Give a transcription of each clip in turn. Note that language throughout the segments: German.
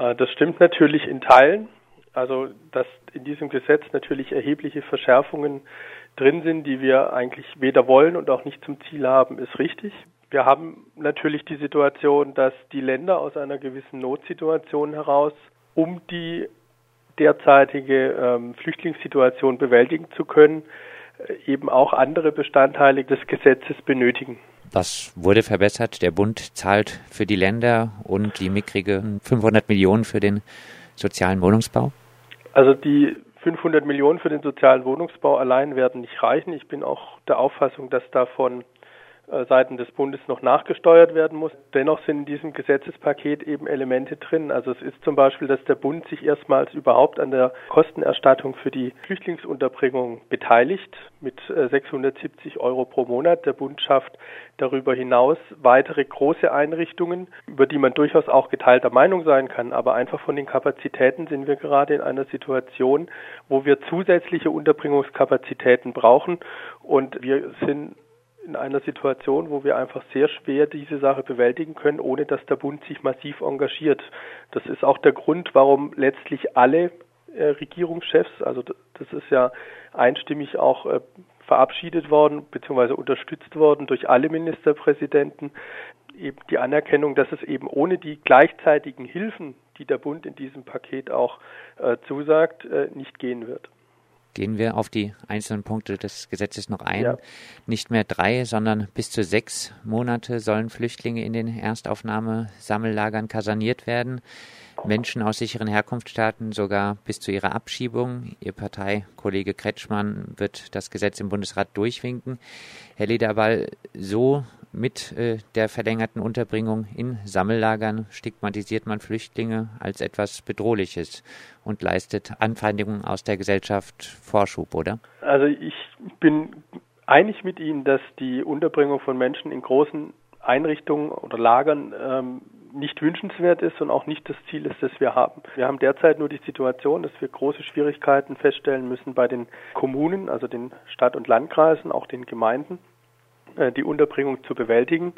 Äh, das stimmt natürlich in Teilen. Also, dass in diesem Gesetz natürlich erhebliche Verschärfungen drin sind, die wir eigentlich weder wollen und auch nicht zum Ziel haben, ist richtig. Wir haben natürlich die Situation, dass die Länder aus einer gewissen Notsituation heraus, um die derzeitige ähm, Flüchtlingssituation bewältigen zu können, äh, eben auch andere Bestandteile des Gesetzes benötigen. Was wurde verbessert? Der Bund zahlt für die Länder und die mickrige 500 Millionen für den sozialen Wohnungsbau? Also die 500 Millionen für den sozialen Wohnungsbau allein werden nicht reichen. Ich bin auch der Auffassung, dass davon Seiten des Bundes noch nachgesteuert werden muss. Dennoch sind in diesem Gesetzespaket eben Elemente drin. Also es ist zum Beispiel, dass der Bund sich erstmals überhaupt an der Kostenerstattung für die Flüchtlingsunterbringung beteiligt mit 670 äh, Euro pro Monat. Der Bund schafft darüber hinaus weitere große Einrichtungen, über die man durchaus auch geteilter Meinung sein kann. Aber einfach von den Kapazitäten sind wir gerade in einer Situation, wo wir zusätzliche Unterbringungskapazitäten brauchen. Und wir sind in einer Situation, wo wir einfach sehr schwer diese Sache bewältigen können, ohne dass der Bund sich massiv engagiert. Das ist auch der Grund, warum letztlich alle äh, Regierungschefs, also das ist ja einstimmig auch äh, verabschiedet worden bzw. unterstützt worden durch alle Ministerpräsidenten, eben die Anerkennung, dass es eben ohne die gleichzeitigen Hilfen, die der Bund in diesem Paket auch äh, zusagt, nicht gehen wird. Gehen wir auf die einzelnen Punkte des Gesetzes noch ein. Ja. Nicht mehr drei, sondern bis zu sechs Monate sollen Flüchtlinge in den Erstaufnahmesammellagern kaserniert werden. Menschen aus sicheren Herkunftsstaaten sogar bis zu ihrer Abschiebung. Ihr Parteikollege Kretschmann wird das Gesetz im Bundesrat durchwinken. Herr Lederball, so mit äh, der verlängerten Unterbringung in Sammellagern stigmatisiert man Flüchtlinge als etwas Bedrohliches und leistet Anfeindungen aus der Gesellschaft Vorschub, oder? Also ich bin einig mit Ihnen, dass die Unterbringung von Menschen in großen Einrichtungen oder Lagern ähm, nicht wünschenswert ist und auch nicht das Ziel ist, das wir haben. Wir haben derzeit nur die Situation, dass wir große Schwierigkeiten feststellen müssen bei den Kommunen, also den Stadt- und Landkreisen, auch den Gemeinden, die Unterbringung zu bewältigen.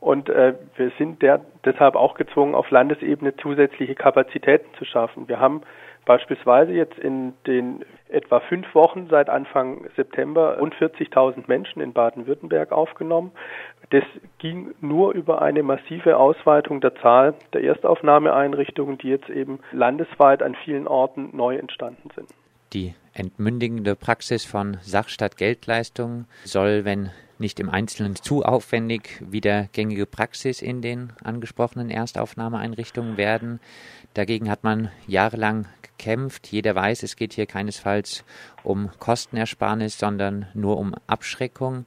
Und äh, wir sind der, deshalb auch gezwungen, auf Landesebene zusätzliche Kapazitäten zu schaffen. Wir haben beispielsweise jetzt in den etwa fünf Wochen seit Anfang September rund 40.000 Menschen in Baden-Württemberg aufgenommen. Das ging nur über eine massive Ausweitung der Zahl der Erstaufnahmeeinrichtungen, die jetzt eben landesweit an vielen Orten neu entstanden sind. Die entmündigende Praxis von Sach statt Geldleistung soll, wenn nicht im Einzelnen zu aufwendig, wieder gängige Praxis in den angesprochenen Erstaufnahmeeinrichtungen werden. Dagegen hat man jahrelang gekämpft. Jeder weiß, es geht hier keinesfalls um Kostenersparnis, sondern nur um Abschreckung.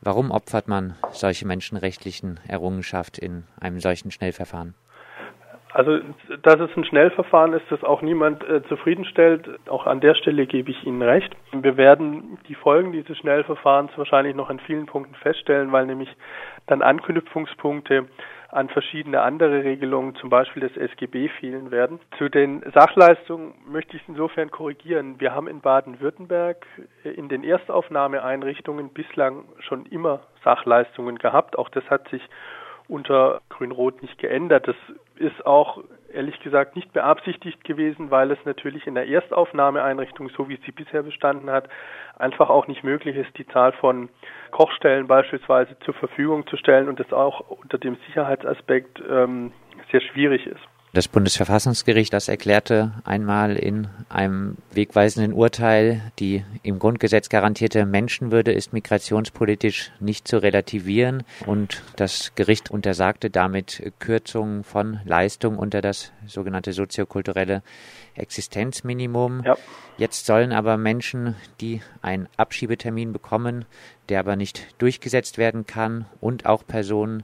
Warum opfert man solche menschenrechtlichen Errungenschaften in einem solchen Schnellverfahren? Also, dass es ein Schnellverfahren ist, das auch niemand äh, zufriedenstellt, auch an der Stelle gebe ich Ihnen recht. Wir werden die Folgen dieses Schnellverfahrens wahrscheinlich noch an vielen Punkten feststellen, weil nämlich dann Anknüpfungspunkte an verschiedene andere Regelungen, zum Beispiel des SGB, fehlen werden. Zu den Sachleistungen möchte ich insofern korrigieren. Wir haben in Baden-Württemberg in den Erstaufnahmeeinrichtungen bislang schon immer Sachleistungen gehabt. Auch das hat sich unter Grün-Rot nicht geändert. Das ist auch ehrlich gesagt nicht beabsichtigt gewesen, weil es natürlich in der Erstaufnahmeeinrichtung, so wie sie bisher bestanden hat, einfach auch nicht möglich ist, die Zahl von Kochstellen beispielsweise zur Verfügung zu stellen und das auch unter dem Sicherheitsaspekt ähm, sehr schwierig ist. Das Bundesverfassungsgericht, das erklärte einmal in einem wegweisenden Urteil, die im Grundgesetz garantierte Menschenwürde ist migrationspolitisch nicht zu relativieren und das Gericht untersagte damit Kürzungen von Leistung unter das sogenannte soziokulturelle Existenzminimum. Ja. Jetzt sollen aber Menschen, die einen Abschiebetermin bekommen, der aber nicht durchgesetzt werden kann und auch Personen,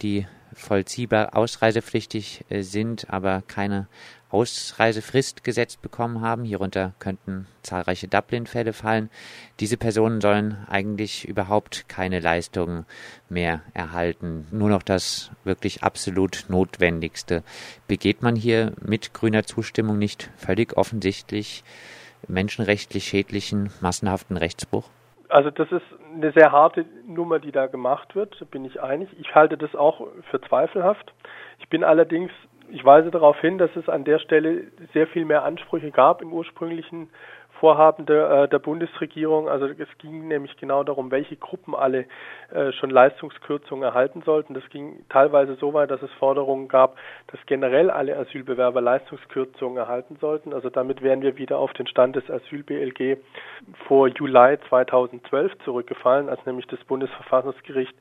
die vollziehbar ausreisepflichtig äh, sind, aber keine Ausreisefrist gesetzt bekommen haben. Hierunter könnten zahlreiche Dublin-Fälle fallen. Diese Personen sollen eigentlich überhaupt keine Leistungen mehr erhalten. Nur noch das wirklich absolut Notwendigste. Begeht man hier mit grüner Zustimmung nicht völlig offensichtlich menschenrechtlich schädlichen, massenhaften Rechtsbruch? Also das ist eine sehr harte Nummer, die da gemacht wird, bin ich einig. Ich halte das auch für zweifelhaft. Ich bin allerdings Ich weise darauf hin, dass es an der Stelle sehr viel mehr Ansprüche gab im ursprünglichen Vorhaben der, äh, der Bundesregierung. Also es ging nämlich genau darum, welche Gruppen alle äh, schon Leistungskürzungen erhalten sollten. Das ging teilweise so weit, dass es Forderungen gab, dass generell alle Asylbewerber Leistungskürzungen erhalten sollten. Also damit wären wir wieder auf den Stand des Asyl-BLG vor Juli 2012 zurückgefallen, als nämlich das Bundesverfassungsgericht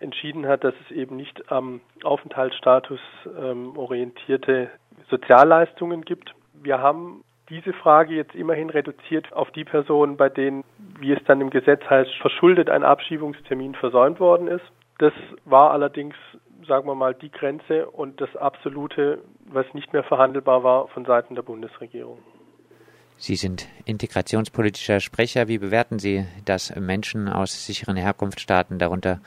entschieden hat, dass es eben nicht am Aufenthaltsstatus ähm, orientierte Sozialleistungen gibt. Wir haben diese Frage jetzt immerhin reduziert auf die Personen, bei denen, wie es dann im Gesetz heißt, verschuldet ein Abschiebungstermin versäumt worden ist. Das war allerdings, sagen wir mal, die Grenze und das Absolute, was nicht mehr verhandelbar war von Seiten der Bundesregierung. Sie sind integrationspolitischer Sprecher. Wie bewerten Sie, dass Menschen aus sicheren Herkunftsstaaten, darunter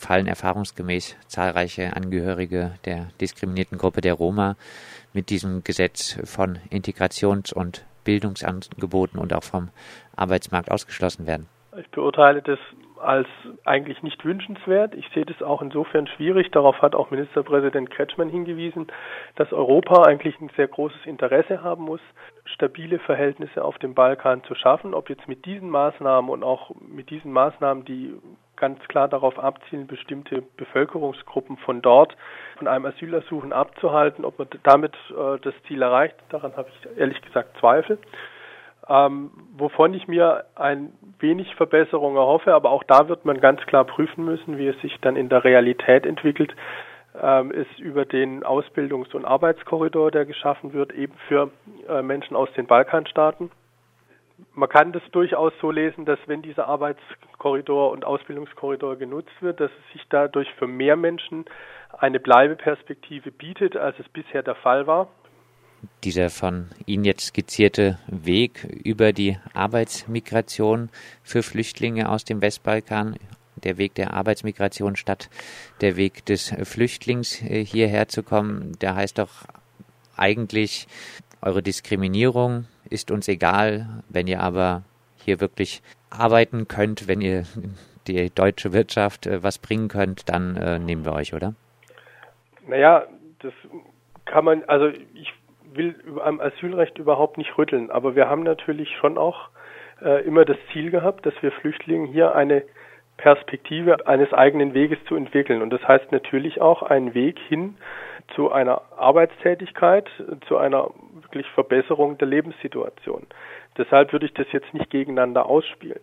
fallen erfahrungsgemäß zahlreiche Angehörige der diskriminierten Gruppe der Roma, mit diesem Gesetz von Integrations- und Bildungsangeboten und auch vom Arbeitsmarkt ausgeschlossen werden? Ich beurteile das als eigentlich nicht wünschenswert. Ich sehe das auch insofern schwierig. Darauf hat auch Ministerpräsident Kretschmann hingewiesen, dass Europa eigentlich ein sehr großes Interesse haben muss, stabile Verhältnisse auf dem Balkan zu schaffen. Ob jetzt mit diesen Maßnahmen und auch mit diesen Maßnahmen, die ganz klar darauf abzielen, bestimmte Bevölkerungsgruppen von dort von einem Asylersuchen abzuhalten. Ob man damit äh, das Ziel erreicht, daran habe ich ehrlich gesagt Zweifel. Ähm, wovon ich mir ein wenig Verbesserung erhoffe, aber auch da wird man ganz klar prüfen müssen, wie es sich dann in der Realität entwickelt, ähm, ist über den Ausbildungs- und Arbeitskorridor, der geschaffen wird, eben für äh, Menschen aus den Balkanstaaten man kann das durchaus so lesen, dass wenn dieser Arbeitskorridor und Ausbildungskorridor genutzt wird, dass es sich dadurch für mehr Menschen eine Bleibeperspektive bietet, als es bisher der Fall war. Dieser von Ihnen jetzt skizzierte Weg über die Arbeitsmigration für Flüchtlinge aus dem Westbalkan, der Weg der Arbeitsmigration statt der Weg des Flüchtlings äh, hierher zu kommen, der heißt doch eigentlich eure Diskriminierung ist uns egal, wenn ihr aber hier wirklich arbeiten könnt, wenn ihr die deutsche Wirtschaft äh, was bringen könnt, dann äh, nehmen wir euch, oder? Naja, das kann man, also ich will am Asylrecht überhaupt nicht rütteln, aber wir haben natürlich schon auch äh, immer das Ziel gehabt, dass wir Flüchtlingen hier eine Perspektive eines eigenen Weges zu entwickeln. Und das heißt natürlich auch einen Weg hin zu einer Arbeitstätigkeit, zu einer wirklich Verbesserung der Lebenssituation. Deshalb würde ich das jetzt nicht gegeneinander ausspielen.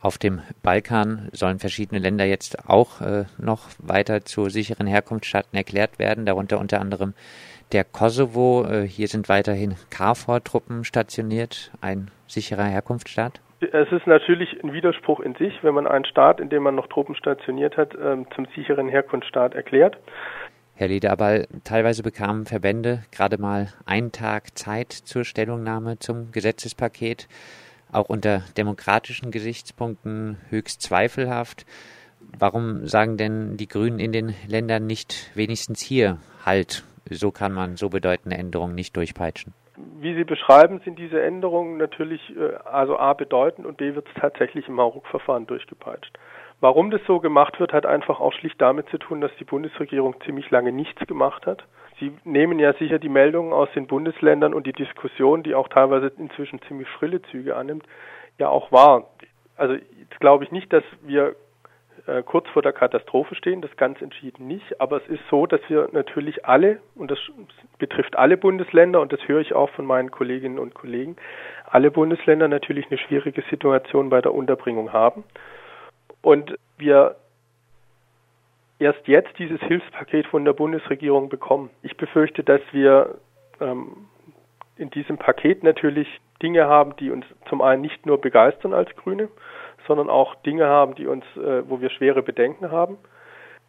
Auf dem Balkan sollen verschiedene Länder jetzt auch äh, noch weiter zu sicheren Herkunftsstaaten erklärt werden, darunter unter anderem der Kosovo. Äh, hier sind weiterhin KFOR-Truppen stationiert, ein sicherer Herkunftsstaat. Es ist natürlich ein Widerspruch in sich, wenn man einen Staat, in dem man noch Truppen stationiert hat, ähm, zum sicheren Herkunftsstaat erklärt. Herr Lederball, teilweise bekamen Verbände gerade mal einen Tag Zeit zur Stellungnahme zum Gesetzespaket, auch unter demokratischen Gesichtspunkten höchst zweifelhaft. Warum sagen denn die Grünen in den Ländern nicht wenigstens hier Halt? So kann man so bedeutende Änderungen nicht durchpeitschen. Wie Sie beschreiben, sind diese Änderungen natürlich äh, also A bedeutend und B wird es tatsächlich im Hauruck-Verfahren durchgepeitscht. Warum das so gemacht wird, hat einfach auch schlicht damit zu tun, dass die Bundesregierung ziemlich lange nichts gemacht hat. Sie nehmen ja sicher die Meldungen aus den Bundesländern und die Diskussion, die auch teilweise inzwischen ziemlich schrille Züge annimmt, ja auch wahr. Also jetzt glaube ich nicht, dass wir äh, kurz vor der Katastrophe stehen, das ganz entschieden nicht. Aber es ist so, dass wir natürlich alle, und das betrifft alle Bundesländer, und das höre ich auch von meinen Kolleginnen und Kollegen, alle Bundesländer natürlich eine schwierige Situation bei der Unterbringung haben und wir erst jetzt dieses Hilfspaket von der Bundesregierung bekommen. Ich befürchte, dass wir ähm, in diesem Paket natürlich Dinge haben, die uns zum einen nicht nur begeistern als Grüne, sondern auch Dinge haben, die uns, äh, wo wir schwere Bedenken haben.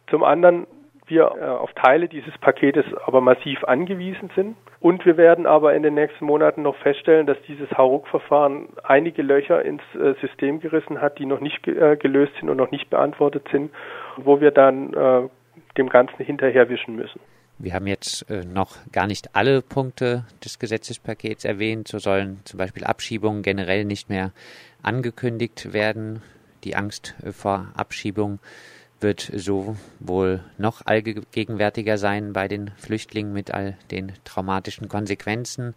Zum anderen wir äh, auf Teile dieses Paketes aber massiv angewiesen sind. Und wir werden aber in den nächsten Monaten noch feststellen, dass dieses Hauruck-Verfahren einige Löcher ins äh, System gerissen hat, die noch nicht äh, gelöst sind und noch nicht beantwortet sind, wo wir dann dem Ganzen hinterherwischen müssen. Wir haben jetzt noch gar nicht alle Punkte des Gesetzespakets erwähnt. So sollen zum Beispiel Abschiebungen generell nicht mehr angekündigt werden. Die Angst vor Abschiebung wird so wohl noch allgegenwärtiger sein bei den Flüchtlingen mit all den traumatischen Konsequenzen.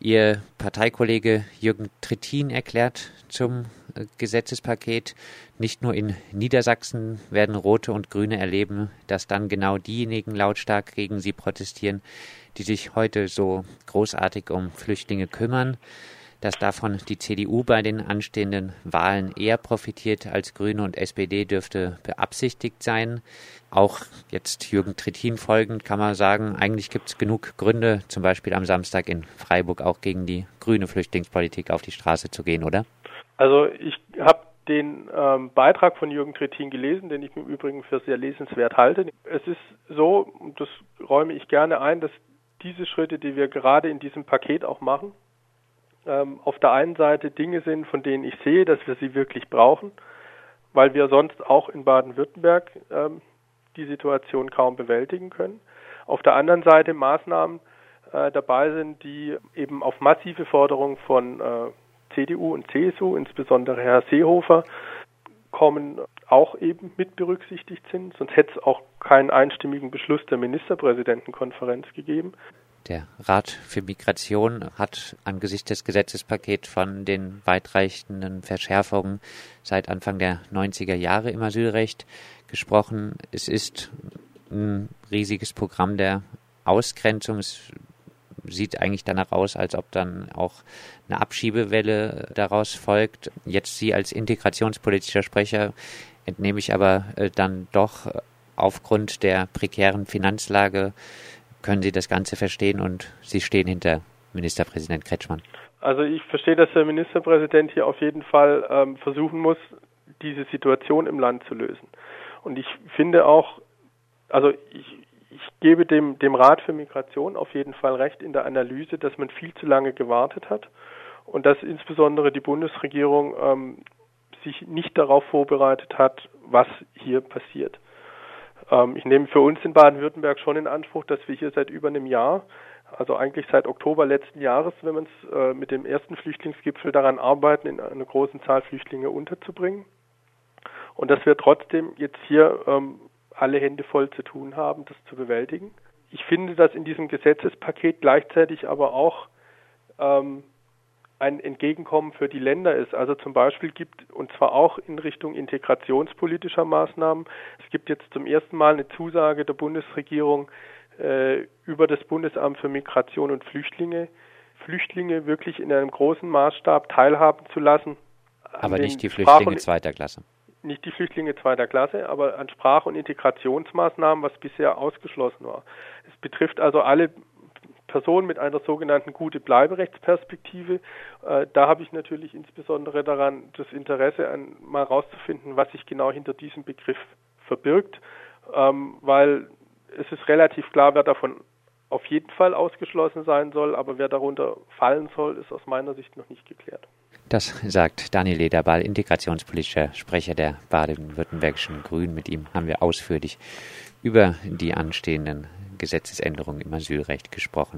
Ihr Parteikollege Jürgen Trittin erklärt zum äh, Gesetzespaket, nicht nur in Niedersachsen werden Rote und Grüne erleben, dass dann genau diejenigen lautstark gegen sie protestieren, die sich heute so großartig um Flüchtlinge kümmern, dass davon die CDU bei den anstehenden Wahlen eher profitiert als Grüne und SPD dürfte beabsichtigt sein. Auch jetzt Jürgen Trittin folgend kann man sagen, eigentlich gibt es genug Gründe, zum Beispiel am Samstag in Freiburg auch gegen die grüne Flüchtlingspolitik auf die Straße zu gehen, oder? Also ich habe den ähm, Beitrag von Jürgen Trittin gelesen, den ich im Übrigen für sehr lesenswert halte. Es ist so, und das räume ich gerne ein, dass diese Schritte, die wir gerade in diesem Paket auch machen, ähm, auf der einen Seite Dinge sind, von denen ich sehe, dass wir sie wirklich brauchen, weil wir sonst auch in Baden-Württemberg ähm, die Situation kaum bewältigen können. Auf der anderen Seite Maßnahmen äh, dabei sind, die eben auf massive Forderungen von äh, CDU und CSU, insbesondere Herr Seehofer, kommen, auch eben mit berücksichtigt sind. Sonst hätte es auch keinen einstimmigen Beschluss der Ministerpräsidentenkonferenz gegeben. Der Rat für Migration hat angesichts des Gesetzespakets von den weitreichenden Verschärfungen seit Anfang der 90er Jahre im Asylrecht gesprochen. Es ist ein riesiges Programm der Ausgrenzung. Es sieht eigentlich danach aus, als ob dann auch eine Abschiebewelle daraus folgt. Jetzt Sie als integrationspolitischer Sprecher entnehme ich aber äh, dann doch aufgrund der prekären Finanzlage können Sie das Ganze verstehen und Sie stehen hinter Ministerpräsident Kretschmann? Also ich verstehe, dass der Ministerpräsident hier auf jeden Fall ähm, versuchen muss, diese Situation im Land zu lösen. Und ich finde auch, also ich, ich gebe dem, dem Rat für Migration auf jeden Fall recht in der Analyse, dass man viel zu lange gewartet hat und dass insbesondere die Bundesregierung ähm, sich nicht darauf vorbereitet hat, was hier passiert. Ähm, ich nehme für uns in Baden-Württemberg schon in Anspruch, dass wir hier seit über einem Jahr, also eigentlich seit Oktober letzten Jahres, wenn man es äh, mit dem ersten Flüchtlingsgipfel daran arbeiten, in eine großen Zahl Flüchtlinge unterzubringen. Und dass wir trotzdem jetzt hier ähm, alle Hände voll zu tun haben, das zu bewältigen. Ich finde, dass in diesem Gesetzespaket gleichzeitig aber auch ähm, ein Entgegenkommen für die Länder ist. Also zum Beispiel gibt, und zwar auch in Richtung integrationspolitischer Maßnahmen, es gibt jetzt zum ersten Mal eine Zusage der Bundesregierung äh, über das Bundesamt für Migration und Flüchtlinge, Flüchtlinge wirklich in einem großen Maßstab teilhaben zu lassen. Aber nicht die Flüchtlinge zweiter Klasse. Nicht die Flüchtlinge zweiter Klasse, aber an Sprach- und Integrationsmaßnahmen, was bisher ausgeschlossen war. Es betrifft also alle Person mit einer sogenannten gute Bleiberechtsperspektive. Äh, da habe ich natürlich insbesondere daran das Interesse, an, mal herauszufinden, was sich genau hinter diesem Begriff verbirgt, ähm, weil es ist relativ klar, wer davon auf jeden Fall ausgeschlossen sein soll, aber wer darunter fallen soll, ist aus meiner Sicht noch nicht geklärt. Das sagt Daniel Lederball, integrationspolitischer Sprecher der baden-württembergischen Grünen. Mit ihm haben wir ausführlich über die anstehenden Gesetzesänderungen im Asylrecht gesprochen.